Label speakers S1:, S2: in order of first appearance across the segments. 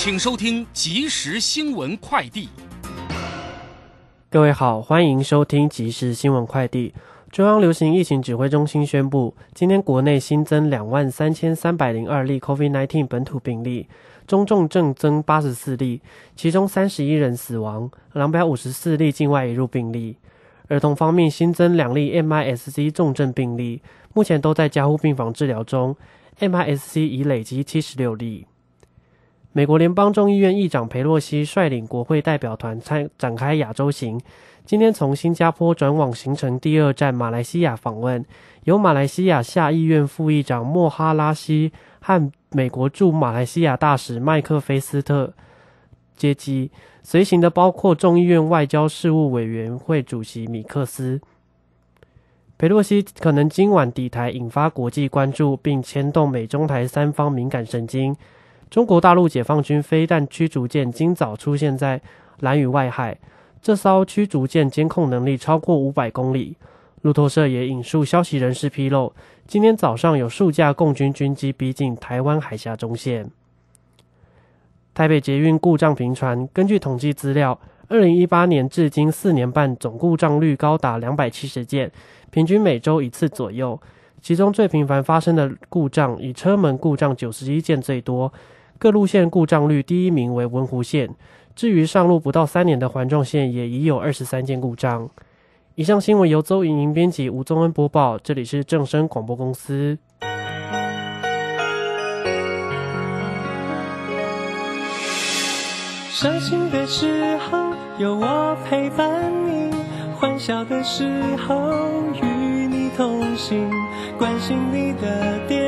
S1: 请收听即时新闻快递。
S2: 各位好，欢迎收听即时新闻快递。中央流行疫情指挥中心宣布，今天国内新增两万三千三百零二例 COVID-19 本土病例，中重症增八十四例，其中三十一人死亡，两百五十四例境外移入病例。儿童方面新增两例 MIS-C 重症病例，目前都在加护病房治疗中，MIS-C 已累积七十六例。美国联邦众议院议长佩洛西率领国会代表团参展开亚洲行，今天从新加坡转往行程第二站马来西亚访问，由马来西亚下议院副议长莫哈拉西和美国驻马来西亚大使麦克菲斯特接机。随行的包括众议院外交事务委员会主席米克斯。佩洛西可能今晚抵台，引发国际关注，并牵动美中台三方敏感神经。中国大陆解放军飞弹驱逐舰今早出现在蓝屿外海，这艘驱逐舰监控能力超过五百公里。路透社也引述消息人士披露，今天早上有数架共军军机逼近台湾海峡中线。台北捷运故障频传，根据统计资料，二零一八年至今四年半总故障率高达两百七十件，平均每周一次左右。其中最频繁发生的故障以车门故障九十一件最多，各路线故障率第一名为文湖线。至于上路不到三年的环状线，也已有二十三件故障。以上新闻由邹莹莹编辑，吴宗恩播报。这里是正声广播公司。
S3: 伤心的时候有我陪伴你，欢笑的时候与你同行，关心你的点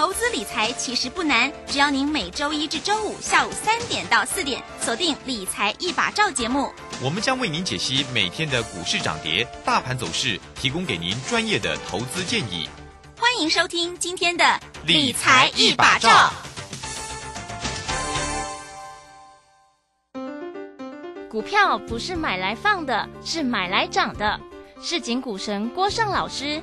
S4: 投资理财其实不难，只要您每周一至周五下午三点到四点锁定《理财一把照》节目，
S5: 我们将为您解析每天的股市涨跌、大盘走势，提供给您专业的投资建议。
S4: 欢迎收听今天的《理财一把照》。
S6: 股票不是买来放的，是买来涨的。市井股神郭胜老师，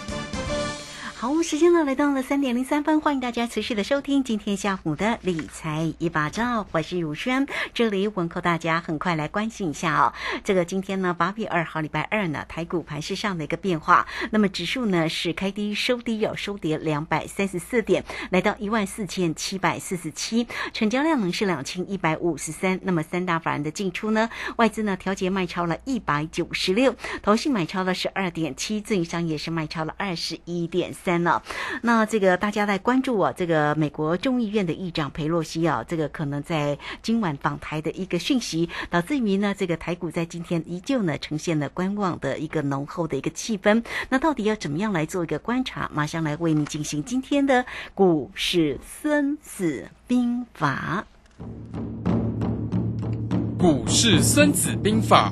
S7: 好，时间呢来到了三点零三分，欢迎大家持续的收听今天下午的理财一把照，我是如轩，这里问候大家，很快来关心一下哦。这个今天呢八月二号礼拜二呢，台股盘势上的一个变化，那么指数呢是开低收低，要收跌两百三十四点，来到一万四千七百四十七，成交量呢是两千一百五十三。那么三大法人的进出呢，外资呢调节卖超了一百九十六，投信买超了十二点七，自营商也是卖超了二十一点三。呢，那这个大家在关注啊，这个美国众议院的议长佩洛西啊，这个可能在今晚访台的一个讯息，导致于呢，这个台股在今天依旧呢呈现了观望的一个浓厚的一个气氛。那到底要怎么样来做一个观察？马上来为你进行今天的股市孙子兵法。
S8: 股市孙子兵法。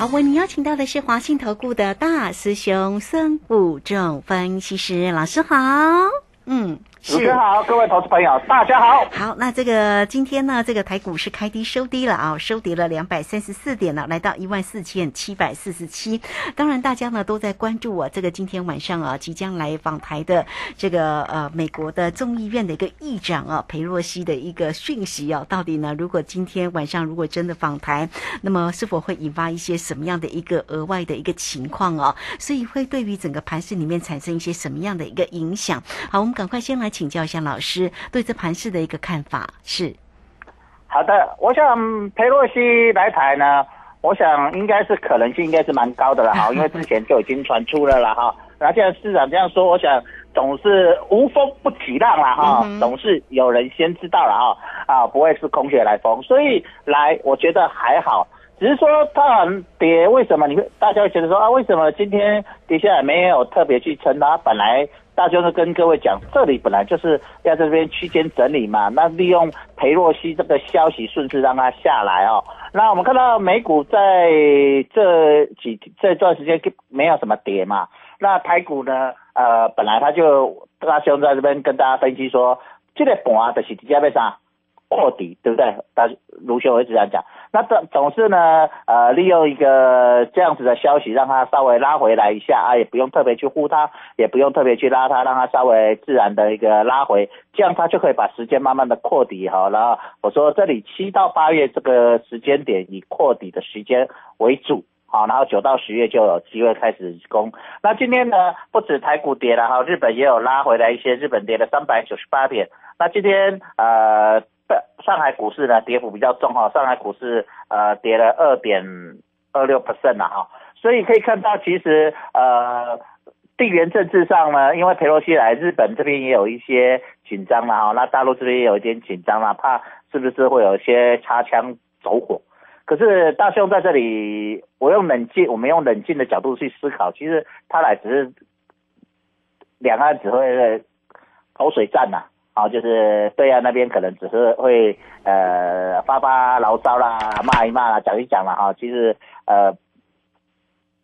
S7: 好，为您邀请到的是华信投顾的大师兄孙武仲分析师老师好。嗯，
S9: 主持人好，各位投资朋友，大家好。
S7: 好，那这个今天呢，这个台股是开低收低了啊，收跌了两百三十四点了，来到一万四千七百四十七。当然，大家呢都在关注我、这个今天晚上啊即将来访台的这个呃美国的众议院的一个议长啊裴洛西的一个讯息啊，到底呢如果今天晚上如果真的访台，那么是否会引发一些什么样的一个额外的一个情况啊？所以会对于整个盘市里面产生一些什么样的一个影响？好，我们赶快先来请教一下老师对这盘市的一个看法是。
S9: 好的，我想佩洛西来台呢，我想应该是可能性应该是蛮高的了哈，因为之前就已经传出了了哈。那既然市长这样说，我想总是无风不起浪了哈，总是有人先知道了哈啊，不会是空穴来风，所以来我觉得还好，只是说它很跌，为什么你会大家会觉得说啊，为什么今天跌下来没有特别去撑它？本来大兄就跟各位讲，这里本来就是要在这边区间整理嘛，那利用裴洛西这个消息顺势让它下来哦。那我们看到美股在这几这段时间没有什么跌嘛，那台股呢，呃，本来他就大兄在这边跟大家分析说，这个盘就是直接要啥扩底，对不对？大卢兄一直这样讲。那总总是呢，呃，利用一个这样子的消息，让它稍微拉回来一下啊，也不用特别去呼它，也不用特别去拉它，让它稍微自然的一个拉回，这样它就可以把时间慢慢的扩底哈。然后我说这里七到八月这个时间点以扩底的时间为主。好，然后九到十月就有机会开始攻。那今天呢，不止台股跌了哈，日本也有拉回来一些，日本跌了三百九十八点。那今天呃。上海股市呢跌幅比较重哈，上海股市呃跌了二点二六 percent 了哈，所以可以看到其实呃地缘政治上呢，因为佩洛西来日本这边也有一些紧张了哈，那大陆这边也有一点紧张了，怕是不是会有一些擦枪走火？可是大兄在这里，我用冷静，我们用冷静的角度去思考，其实他来只是两岸只会口水战呐。好，就是对岸那边可能只是会呃发发牢骚啦，骂一骂啦，讲一讲啦哈。其实呃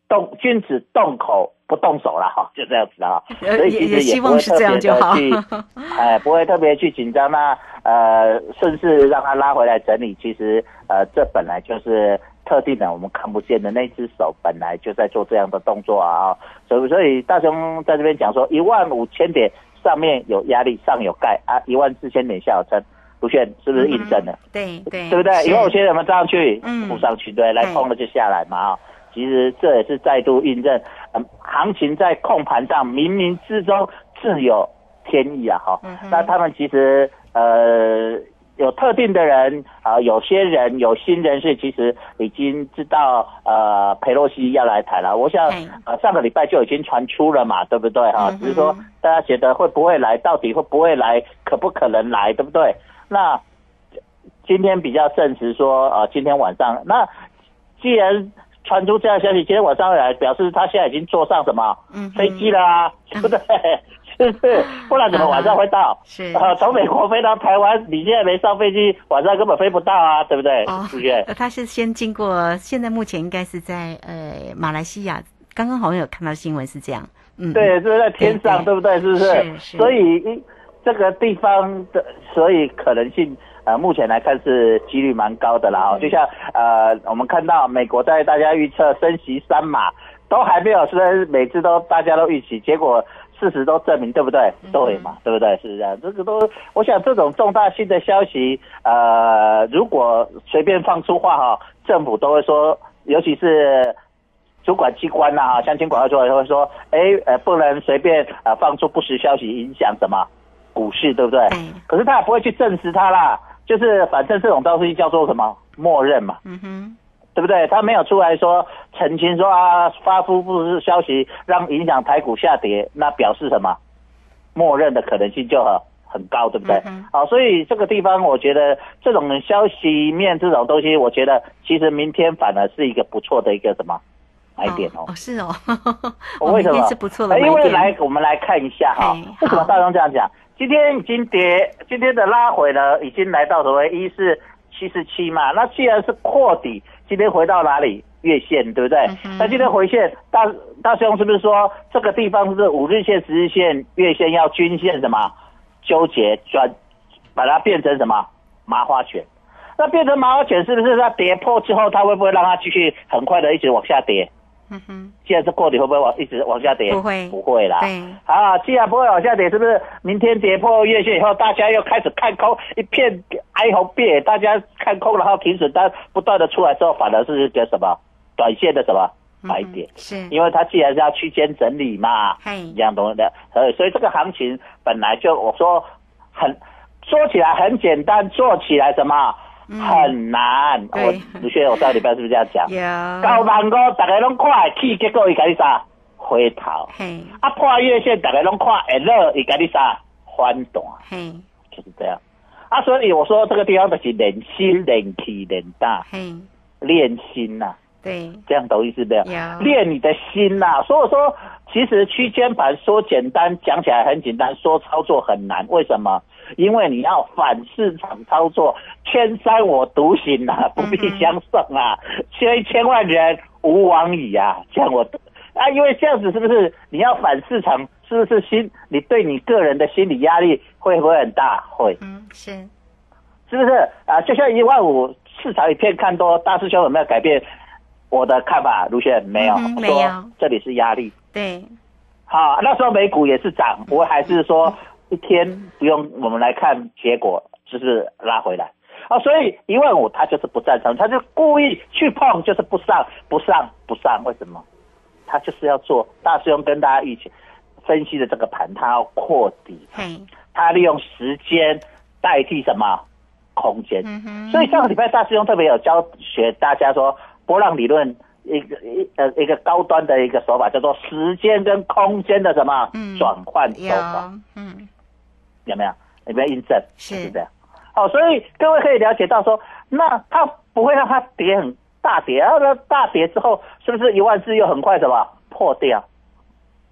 S9: 动君子动口不动手了哈，就这样子的哈。所以其实也不会特别的去，哎，不会特别去紧张那呃，顺势让他拉回来整理。其实呃，这本来就是特定的，我们看不见的那只手本来就在做这样的动作啊。所以所以大雄在这边讲说一万五千点。上面有压力，上有盖啊，一万四千点下有撑，卢炫是不是印证了？
S7: 对对，
S9: 对不对？一万五千点我们上去，嗯不上去，对，来空了就下来嘛啊。其实这也是再度印证，嗯，行情在控盘上冥冥之中自有天意啊哈。那他们其实呃。有特定的人啊，有些人有新人士，其实已经知道呃，佩洛西要来台了。我想呃，上个礼拜就已经传出了嘛，对不对哈？只是说大家觉得会不会来，到底会不会来，可不可能来，对不对？那今天比较证实说呃，今天晚上那既然传出这样消息，今天晚上来，表示他现在已经坐上什么飞机了啊，对不对？是 不然怎么晚上会到？
S7: 是
S9: 啊，从美国飞到台湾，你现在没上飞机，晚上根本飞不到啊，对不对？哦，是不是？
S7: 他是先经过，现在目前应该是在呃马来西亚，刚刚好像有看到新闻是这样。
S9: 嗯，对，是在天上，对不对？是不是？
S7: 是。
S9: 所以这个地方的，所以可能性呃，目前来看是几率蛮高的啦。哦，就像呃，我们看到美国在大家预测升息三码，都还没有升，每次都大家都预期，结果。事实都证明，对不对？对嘛，对不对？是这样，这个都，我想这种重大性的消息，呃，如果随便放出话哈，政府都会说，尤其是主管机关呐，哈，相亲广告出来会说，哎，呃，不能随便呃放出不实消息，影响什么股市，对不对？嗯。可是他也不会去证实它啦，就是反正这种东西叫做什么，默认嘛。嗯哼。对不对？他没有出来说澄清说啊，发出不是消息让影响台股下跌，那表示什么？默认的可能性就很很高，对不对？好，所以这个地方我觉得这种消息面这种东西，我觉得其实明天反而是一个不错的一个什么买点哦。
S7: 哦，是哦。
S9: 为什么？
S7: 是不错的
S9: 因为来我们来看一下哈，为什么大众这样讲？今天已经跌，今天的拉回呢，已经来到所谓一四七十七嘛。那既然是扩底。今天回到哪里？月线对不对？那今天回线，大大兄是不是说这个地方是五日线、十日线、月线要均线什么？纠结转，把它变成什么麻花卷？那变成麻花卷是不是在跌破之后，它会不会让它继续很快的一直往下跌？
S7: 嗯哼，
S9: 既然是过底，会不会往一直往下跌？
S7: 不会
S9: 不会啦。
S7: 对，
S9: 啊，既然不会往下跌，是不是明天跌破月线以后，大家又开始看空，一片哀鸿遍野，大家看空，然后停止单不断的出来之后，反而是一个什么短线的什么买点？
S7: 是，
S9: 因为它既然是要区间整理嘛，
S7: 嘿
S9: 一样东西的，呃，所以这个行情本来就我说很说起来很简单，做起来什么？很难，我卢轩，我上礼拜是不是这样讲？
S7: 有，
S9: 高万五，大家拢看会起，结果伊甲你啥？回头。
S7: 嘿，
S9: 啊，破月线，大家拢看会落，伊甲你啥？反弹，
S7: 嘿，
S9: 就是这样。啊，所以我说这个地方就是练心、练气、练大、
S7: 嘿，
S9: 练心呐、
S7: 对，
S9: 这样懂意思没有？
S7: 有
S9: 练你的心呐、所以说，其实区间盘说简单，讲起来很简单，说操作很难。为什么？因为你要反市场操作，千山我独行啊，不必相送啊，千千万人吾往矣啊，这样我啊，因为这样子是不是你要反市场？是不是心？你对你个人的心理压力会不会很大？会。
S7: 嗯，是，
S9: 是不是啊？就像一万五，市场一片看多，大师兄有没有改变我的看法？卢轩没有，
S7: 没有
S9: 这里是压力。
S7: 对，
S9: 好，那时候美股也是涨，我还是说一天不用我们来看结果，就是拉回来。啊，所以一万五他就是不赞成，他就故意去碰，就是不上，不上，不上。为什么？他就是要做大师兄跟大家一起分析的这个盘，他要扩底，
S7: 嗯，
S9: 他利用时间代替什么空间？所以上个礼拜大师兄特别有教学大家说，波浪理论一个一呃一个高端的一个手法叫做时间跟空间的什么
S7: 嗯
S9: 转换手法，，
S7: 嗯，
S9: 有没有？有没有印证？
S7: 是
S9: 就是这样。哦，所以各位可以了解到说，那它不会让它跌很大跌，然后呢大跌之后，是不是一万四又很快什么破掉？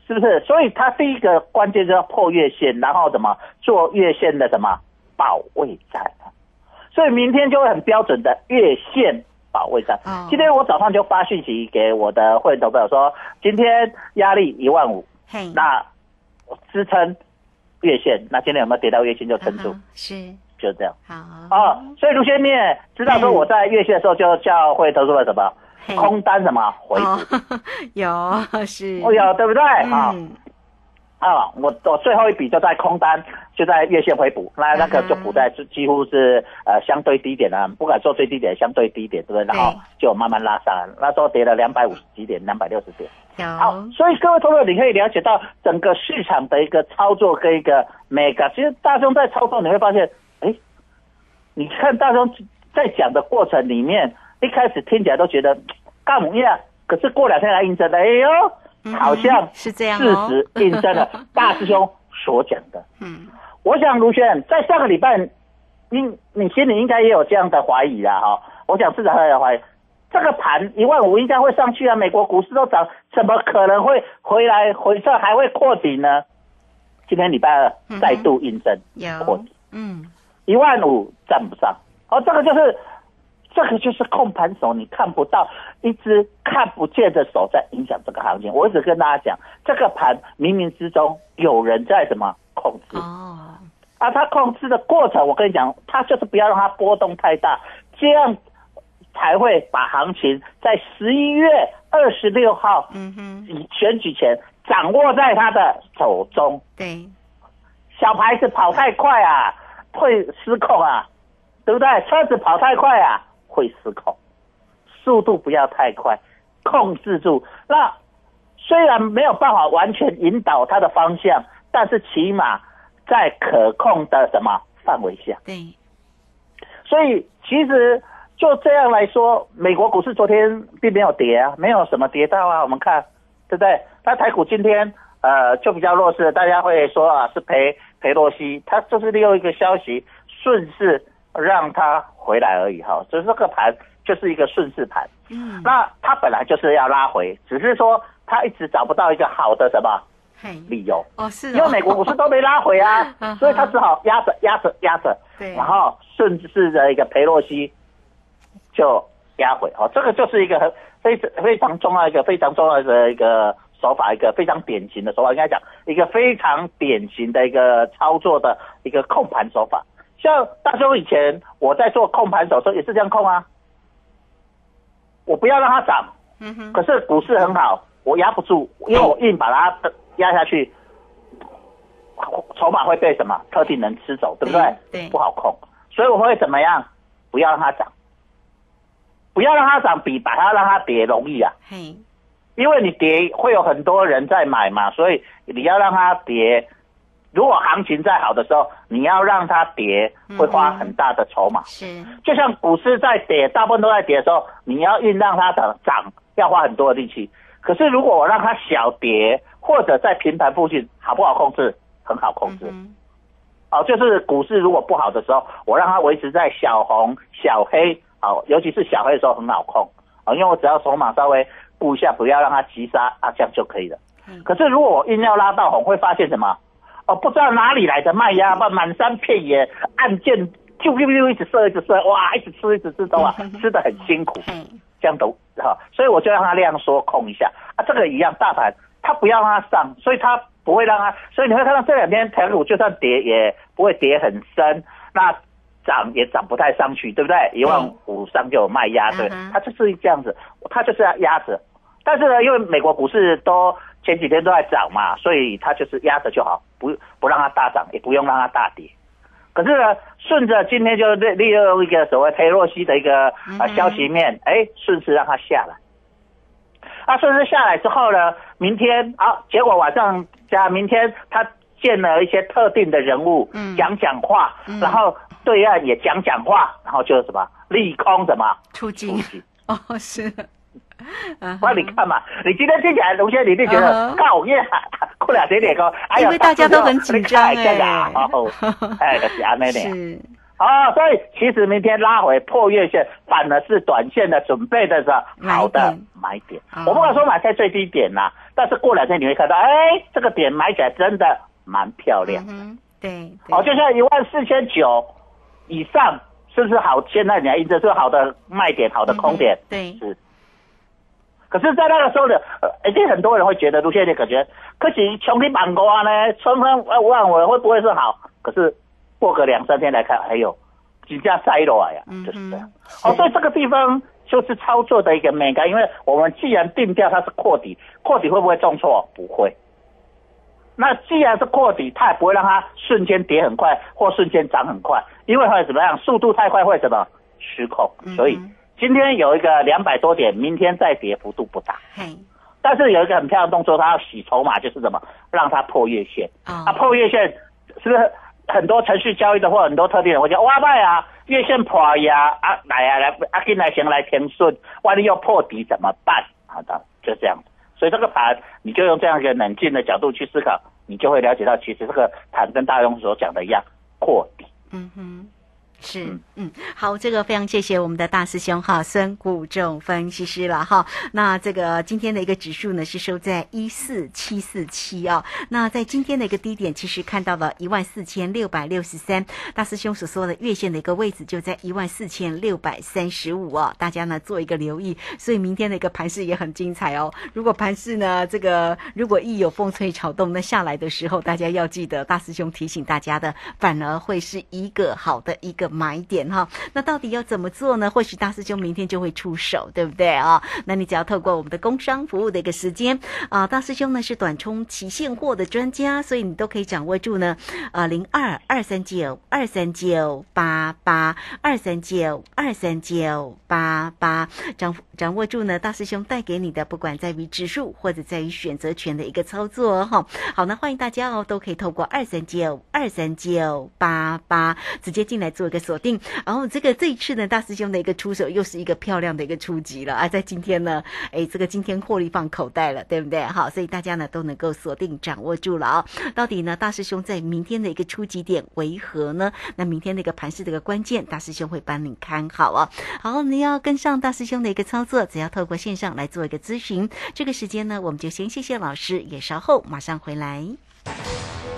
S9: 是不是？所以它第一个关键就要破月线，然后怎么做月线的什么保卫战？所以明天就会很标准的月线保卫战。
S7: 嗯
S9: 今天我早上就发讯息给我的会员投朋友说，今天压力一万五，
S7: 嘿，
S9: 那支撑月线，那今天有没有跌到月线就撑住？
S7: 是，
S9: 就是这样。
S7: 好，
S9: 哦，所以卢先你也知道说我在月线的时候就叫会投资了什么？空单什么？回补，
S7: 哦，有，是，
S9: 哦有对不对？啊、
S7: 嗯，
S9: 啊，我我最后一笔就在空单，就在月线回补，那那个就补在几几乎是呃相对低点啊，不敢说最低点，相对低点，对不对？然后就慢慢拉上来，那时候跌了两百五十几点，两百六十点。好，，所以各位朋友，你可以了解到整个市场的一个操作跟一个 mega。其实大众在操作，你会发现，哎，你看大众在讲的过程里面，一开始听起来都觉得干么呀，可是过两天来印证了，哎呦，
S7: 嗯
S9: 好像
S7: 是这样
S9: 事
S7: 哦
S9: 实印证了大师兄所讲的。
S7: 嗯，
S9: 我想卢轩在上个礼拜，你你心里应该也有这样的怀疑啦，哈。我想市场也有怀疑，这个盘一万五应该会上去啊，美国股市都涨，怎么可能会回来回撤还会扩底呢？今天礼拜二再度印证扩
S7: 有
S9: 底，，
S7: 嗯，
S9: 一万五站不上，哦，这个就是这个就是控盘手，你看不到一只看不见的手在影响这个行情。我一直跟大家讲，这个盘冥冥之中有人在什么控制。
S7: 哦，
S9: 啊，他控制的过程，我跟你讲，他就是不要让它波动太大，这样才会把行情在十一月二十六号
S7: 嗯哼，
S9: 以选举前掌握在他的手中。
S7: 对，
S9: 小牌子跑太快啊，会失控啊，对不对？车子跑太快啊，会失控，速度不要太快，控制住。那虽然没有办法完全引导它的方向，但是起码在可控的什么范围下。
S7: 对，
S9: 所以其实就这样来说，美国股市昨天并没有跌啊，没有什么跌到啊，我们看对不对？那台股今天呃就比较弱势，大家会说啊是赔赔洛西，它就是利用一个消息顺势让它回来而已哈，所以这个盘就是一个顺势盘。
S7: 嗯，
S9: 那它本来就是要拉回，只是说它一直找不到一个好的什么
S7: 嘿，
S9: 理由。
S7: 哦，是哦，
S9: 因为美国股市都没拉回啊
S7: 嗯，
S9: 所以他只好压着压着压着，
S7: 对
S9: 然后顺势的一个裴洛西就压回哦，这个就是一个很非常非常重要一个非常重要的一个手法，一个非常典型的手法，应该讲一个非常典型的一个操作的一个控盘手法。像大兄以前我在做控盘手时候也是这样控啊，我不要让它涨，
S7: 嗯哼，
S9: 可是股市很好，我压不住，因为我硬把它压下去，筹码会被什么特定人吃走，对不对？
S7: 对
S9: 不好控，所以我会怎么样？不要让它涨，不要让它涨，比把它让它跌容易啊。
S7: 嘿，
S9: 因为你跌会有很多人在买嘛，所以你要让它跌。如果行情再好的时候，你要让它跌，会花很大的筹码。
S7: 是，
S9: 就像股市在跌，大部分都在跌的时候，你要硬让它涨涨，要花很多的力气。可是如果我让它小跌，或者在平盘附近，好不好控制？很好控制。
S7: 嗯
S9: 哦，就是股市如果不好的时候，我让它维持在小红、小黑，哦，尤其是小黑的时候很好控，哦，因为我只要筹码稍微顾一下，不要让它急杀啊，这样就可以了。
S7: 嗯
S9: 可是如果我硬要拉到红，会发现什么？哦，不知道哪里来的卖压，把满山遍野按键啾啾啾一直射一直射，哇，一直吃一直吃都啊，吃的很辛苦，
S7: 嘿，
S9: 这样都哈、所以我就让它量缩控一下。啊，这个一样，大盘它不要让它上，所以它不会让它，所以你会看到这两天台股就算跌也不会跌很深，那涨也涨不太上去，对不对？一万五上就有卖压，对
S7: 嗯哼，
S9: 它就是这样子，它就是要压着。但是呢，因为美国股市都前几天都在涨嘛，所以它就是压着就好，不不让它大涨，也不用让它大跌。可是呢，顺着今天就利利用一个所谓佩洛西的一个呃消息面，哎，顺势让它下来。啊顺势下来之后呢，明天啊，结果晚上加明天他见了一些特定的人物，
S7: 嗯
S9: 讲讲话，
S7: 嗯
S9: 然后对岸也讲讲话，然后就什么利空什么
S7: 出境
S9: 出，境。
S7: 哦，是，嗯
S9: 那你看嘛，你今天听起来，卢先你就觉得
S7: 嗯哼
S9: 靠耶，过两天点高，哎呀，
S7: 因为大家都很紧张哎
S9: 哦，哎，就是安那点。
S7: 是，
S9: 啊，所以其实明天拉回破月线，反而是短线的准备的是好的买点。
S7: 哦
S9: 我不敢说买在最低点呐、但是过两天你会看到，哎，这个点买起来真的蛮漂亮的。
S7: 嗯哼，对，
S9: 哦，
S7: 对
S9: 就像一万四千九以上，是不是好？现在你还印证是好的卖点，好的空点。
S7: 嗯对，
S9: 是。可是，在那个时候的，呃，一定很多人会觉得，卢先生感觉，可是穷的板瓜呢，春风万我会不会是好？可是过个两三天来看，哎呦，金价塞落来呀，
S7: 嗯
S9: 就是这样。
S7: 哼，
S9: 哦，所以这个地方就是操作的一个美感，因为我们既然定调它是扩底，扩底会不会重挫？不会。那既然是扩底，它也不会让它瞬间跌很快或瞬间涨很快，因为会怎么样？速度太快会什么失控？所以
S7: 嗯
S9: 今天有一个两百多点，明天再跌幅度不大，
S7: 嘿，
S9: 但是有一个很漂亮的动作，它要洗筹码，就是什么？让它破月线。
S7: 哦
S9: 啊，破月线是不是很多程序交易的或很多特定人会讲哇卖啊，月线破呀啊来啊来啊进来行来填顺，万一要破底怎么办？好的，就这样。所以这个盘你就用这样一个冷静的角度去思考，你就会了解到，其实这个盘跟大勇所讲的一样，破底。
S7: 嗯哼。是
S9: 嗯，
S7: 嗯，好，这个非常谢谢我们的大师兄哈，孙谷仲分析师了哈。那这个今天的一个指数呢是收在一四七四七啊。那在今天的一个低点，其实看到了一万四千六百六十三，大师兄所说的月线的一个位置就在一万四千六百三十五啊。大家呢做一个留意，所以明天的一个盘势也很精彩哦。如果盘势呢这个如果一有风吹草动，那下来的时候，大家要记得大师兄提醒大家的，反而会是一个好的一个买点哈。那到底要怎么做呢？或许大师兄明天就会出手，对不对啊？那你只要透过我们的工商服务的一个时间啊，大师兄呢是短冲期现货的专家，所以你都可以掌握住呢。呃，零二二三九二三九八八二三九二三九八八，掌掌握住呢大师兄带给你的，不管在于指数或者在于选择权的一个操作哦哈。好，那欢迎大家哦，都可以透过二三九二三九八八直接进来做一个锁定。然后这个这一次呢，大师兄的一个出手又是一个漂亮的一个出击了啊，在今天呢，哎，这个今天获利放口袋了，对不对？好，所以大家呢都能够锁定掌握住了啊、到底呢，大师兄在明天的一个出击点为何呢？那明天的一个盘势的一个关键，大师兄会帮你看好啊。好，你要跟上大师兄的一个操作，只要透过线上来做一个咨询。这个时间呢，我们就先谢谢老师，也稍后马上回来。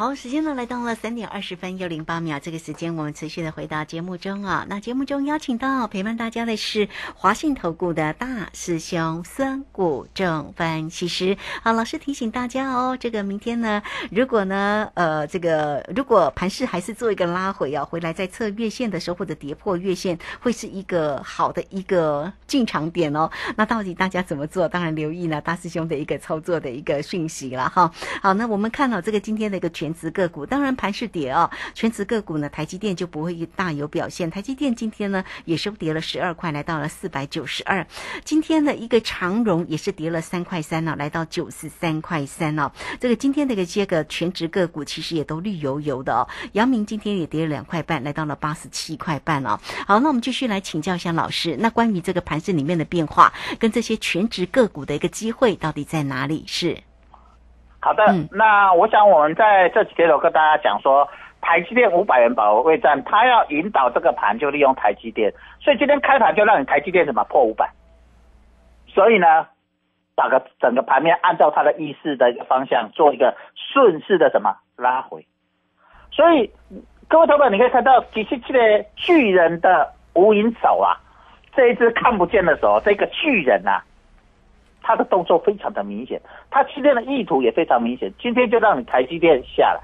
S7: 好，时间呢来到了三点二十分又零八秒，这个时间我们持续的回到节目中啊。那节目中邀请到陪伴大家的是华信投顾的大师兄孙谷正分析师。好，老师提醒大家哦，这个明天呢，如果呢，呃，这个如果盘势还是做一个拉回啊，回来在测月线的时候或者跌破月线，会是一个好的一个进场点哦。那到底大家怎么做？当然留意呢大师兄的一个操作的一个讯息了哈。好，那我们看到这个今天的一个全值个股，当然盘是跌哦，全值个股呢，台积电就不会大有表现。台积电今天呢也收跌了十二块，来到了四百九十二。今天的一个长荣也是跌了三块三呢，来到九十三块三哦。这个今天的一个些个全值个股其实也都绿油油的哦。阳明今天也跌了两块半，来到了八十七块半哦。好，那我们继续来请教一下老师，那关于这个盘市里面的变化，跟这些全值个股的一个机会到底在哪里？是。
S9: 好的，那我想我们在这几天有跟大家讲说，台积电五百元保卫战，它要引导这个盘就利用台积电，所以今天开盘就让你台积电什么破五百，所以呢，打个整个盘面按照它的意思的一个方向做一个顺势的什么拉回，所以各位投资你可以看到几十期的巨人的无影手啊，这一只看不见的手，这个巨人啊。他的动作非常的明显，他今天的意图也非常明显。今天就让你台积电下来，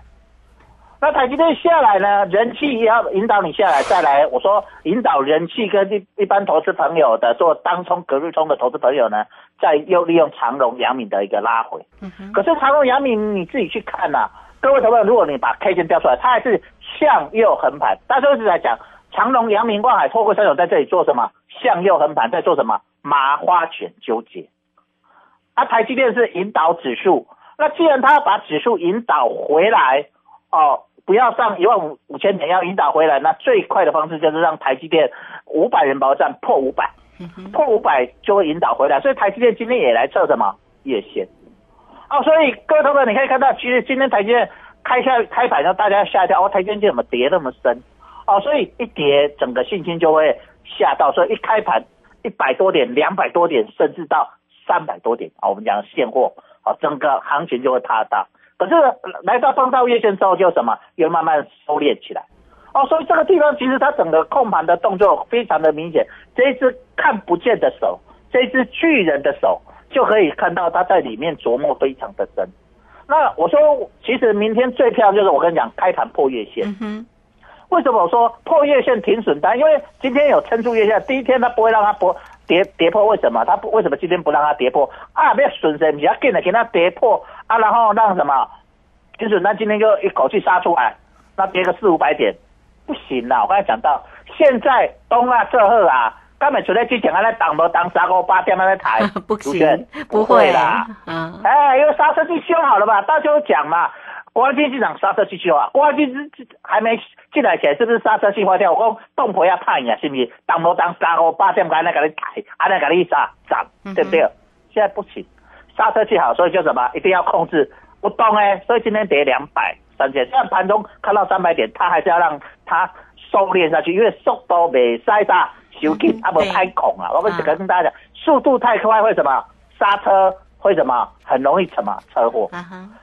S9: 那台积电下来呢，人气也要引导你下来，再来我说引导人气跟一一般投资朋友的做当冲、隔日冲的投资朋友呢，再又利用长荣、阳明的一个拉回。可是长荣、阳明你自己去看呐，各位投资者，如果你把 K 线调出来，它还是向右横盘。大家一直在讲长荣、阳明、万海、透过三种在这里做什么？向右横盘，在做什么？麻花卷纠结。它台积电是引导指数，那既然它要把指数引导回来，哦，不要上一万五五千点，要引导回来，那最快的方式就是让台积电五百元保站破五百，破五百就会引导回来。所以台积电今天也来测什么月线，哦，所以各位同学你可以看到，其实今天台积电开下开盘，让大家吓一跳，哦，台积电怎么跌那么深？哦，所以一跌，整个信心就会吓到，所以一开盘一百多点、两百多点，甚至到。三百多点啊，我们讲现货啊，整个行情就会踏大。可是来到上到月线之后，就什么又慢慢收敛起来哦。所以这个地方其实它整个控盘的动作非常的明显。这一只看不见的手，这一只巨人的手，就可以看到它在里面琢磨非常的深。那我说，其实明天最漂亮就是我跟你讲，开盘破月线。为什么我说破月线停损单？因为今天有撑住月线，第一天它不会让它破。跌跌破为什么？他不为什么今天不让它跌破啊？不要损失，你要跟着给它跌破啊，然后让什么？就是那今天就一口气杀出来，那跌个四五百点，不行啦！我刚才讲到，现在东啊这会啊，根本除了之前还在挡不挡三个八点那台，
S7: 不行，不会
S9: 啦，嗯，哎，因为刹车器修好了嘛，大家讲嘛。国安机场刹车器修啊，国安机还没进来前是不是刹车器坏掉？我讲动婆要怕你啊，是不是？当不当三五八点，安尼给你抬，安尼给你刹涨，对不对？现在不行，刹车器好，所以就什么一定要控制不动哎，所以今天跌两百三千，虽然盘中看到三百点，它还是要让它收敛下去，因为速度未塞大，收紧啊不太恐啊。我们只跟大家讲，速度太快会什么？刹车。为什么很容易什么车祸？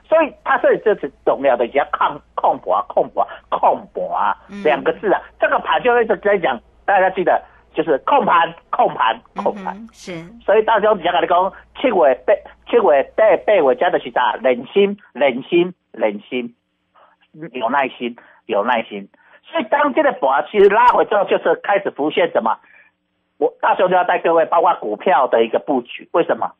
S9: 所以它这里就是重要的，要抗控博控博控博啊两个字啊，这个盘就一直在讲，大家记得就是控盘控盘控盘
S7: 是。
S9: 所以大家比较跟你讲，七月八七月八八月加的是啥？忍心忍心忍心，有耐心有耐心。所以当这个博其实拉回之后，就是开始浮现什么？我大雄就要带各位包括股票的一个布局，为什么？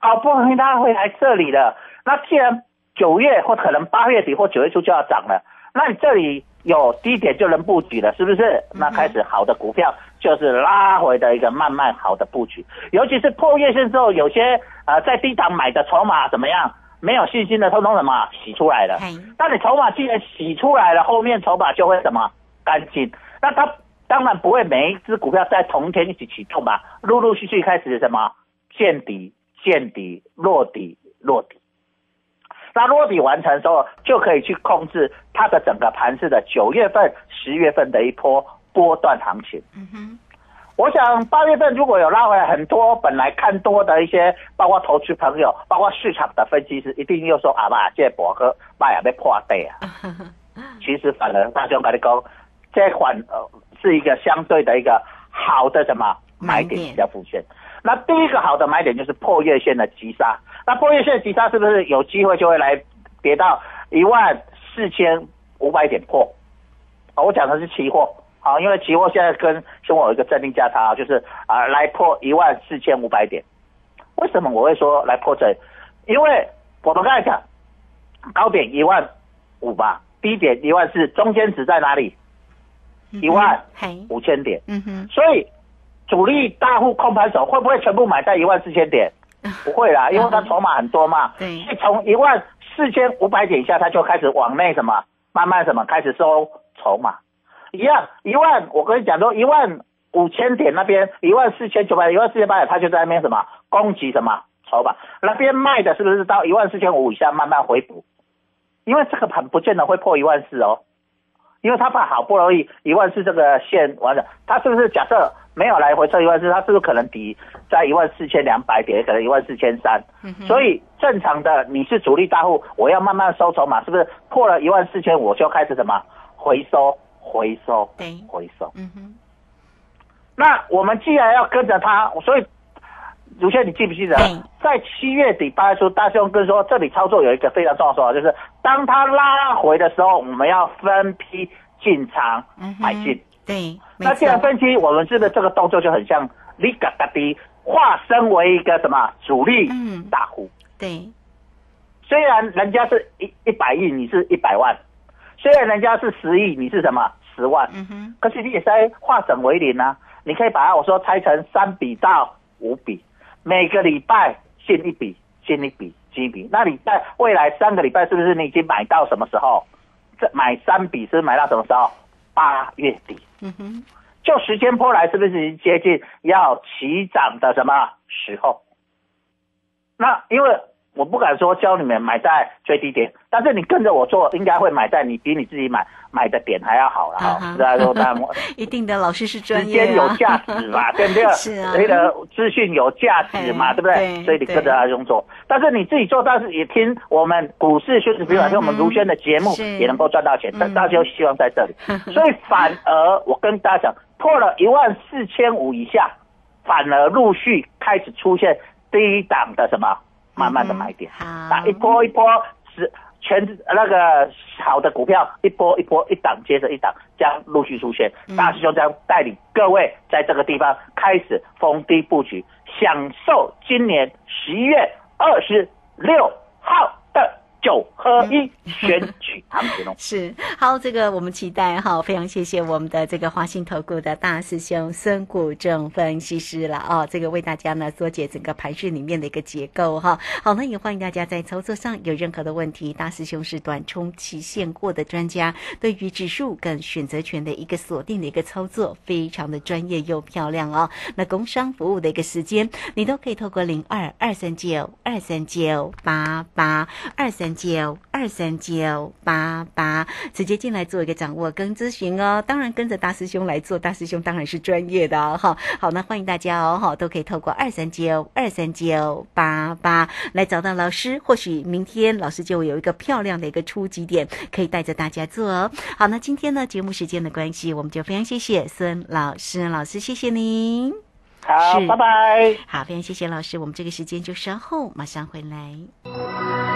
S9: 好不容易它会来这里了，那既然九月或可能八月底或九月初就要涨了，那你这里有低点就能布局了，是不是？那开始好的股票就是拉回的一个慢慢好的布局，尤其是破月线之后，有些呃在低档买的筹码怎么样？没有信心的，通通什么洗出来了。那你筹码既然洗出来了，后面筹码就会什么干净？那它当然不会每一只股票在同一天一起启动吧，陆陆续续开始什么见底、见底、落底、落底。那落底完成之后，就可以去控制它的整个盘势的九月份、十月份的一波波段行情。嗯哼。我想八月份如果有拉回来很多本来看多的一些，包括投资朋友，包括市场的分析师，一定又说啊嘛，这博哥卖也被破底啊。其实反而大兄跟你讲，这款呃是一个相对的一个好的什么买点要浮现。那第一个好的买点就是破月线的急杀。那破月线急杀是不是有机会就会来跌到一万四千五百点破？啊，我讲的是期货。啊，因为期货现在跟跟我有一个正定价差，就是啊来破一万四千五百点。为什么我会说来破这？因为我们刚才讲高点一万五吧，低点一万四，中间值在哪里？一万五千点。嗯哼。所以主力大户控盘手会不会全部买在一万四千点？不会啦，因为他筹码很多嘛。对。所以从一万四千五百点以下，他就开始往内什么，慢慢什么开始收筹码。一样一万，我跟你讲说一万五千点那边一万四千九百一万四千八百，他就在那边什么攻击什么筹码，那边卖的是不是到一万四千五以下慢慢回补？因为这个盘不见得会破一万四哦，因为他怕好不容易一万四这个线完了，他是不是假设没有来回测一万四，他是不是可能抵在一万四千两百点，可能一万四千三？所以正常的你是主力大户，我要慢慢收筹码，是不是破了一万四千五就开始什么回收？回收，对，回收。嗯哼。那我们既然要跟着他，所以，如轩，你记不记得，在七月底八月初，大兄跟说，这里操作有一个非常重要的说法，就是当他拉回的时候，我们要分批进场买进。
S7: 对。
S9: 那既然分析，我们是不是这个动作就很像你嘎嘎迪化身为一个什么主力大户？
S7: 对。
S9: 虽然人家是一一百亿，你是一百万。虽然人家是十亿，你是什么十万？嗯哼。可是你也在化整为零啊！你可以把它我说拆成三笔到五笔，每个礼拜进一笔，进一笔，进一笔。那你在未来三个礼拜是不是你已经买到什么时候？这买三笔是买到什么时候？八月底。嗯哼。就时间波来，是不是接近要起涨的什么时候？那因为。我不敢说教你们买在最低点，但是你跟着我做，应该会买在你比你自己买买的点还要好了哈。是啊，说当然，
S7: 一定的老师是专业，
S9: 时间有价值嘛，对不对？是啊，那个资讯有价值嘛，对不对？所以你跟着他用做，但是你自己做，但是也听我们股市宣传，比如听我们卢轩的节目，也能够赚到钱。但大家希望在这里，所以反而我跟大家讲，破了一万四千五以下，反而陆续开始出现低档的什么？慢慢的买点，啊，一波一波是全那个好的股票，一波一波一档接着一档将陆续出现。大师兄将带领各位在这个地方开始逢低布局，享受今年十一月二十六号的。九合一选举行情哦，
S7: 是好，这个我们期待哈，非常谢谢我们的这个华信投顾的大师兄孙谷正分析师了哦，这个为大家呢缩解整个盘市里面的一个结构哈。好，那也欢迎大家在操作上有任何的问题，大师兄是短冲期现货的专家，对于指数跟选择权的一个锁定的一个操作，非常的专业又漂亮哦。那工商服务的一个时间，你都可以透过零二二三九二三九八八二三。九二三九八八，直接进来做一个掌握跟咨询哦。当然跟着大师兄来做，大师兄当然是专业的哦。哈，好，那欢迎大家哦，哈，都可以透过二三九二三九八八来找到老师。或许明天老师就有一个漂亮的一个初级点，可以带着大家做哦。好，那今天呢，节目时间的关系，我们就非常谢谢孙老师，老师谢谢您。
S9: 好，拜拜。
S7: 好，非常谢谢老师，我们这个时间就稍后马上回来。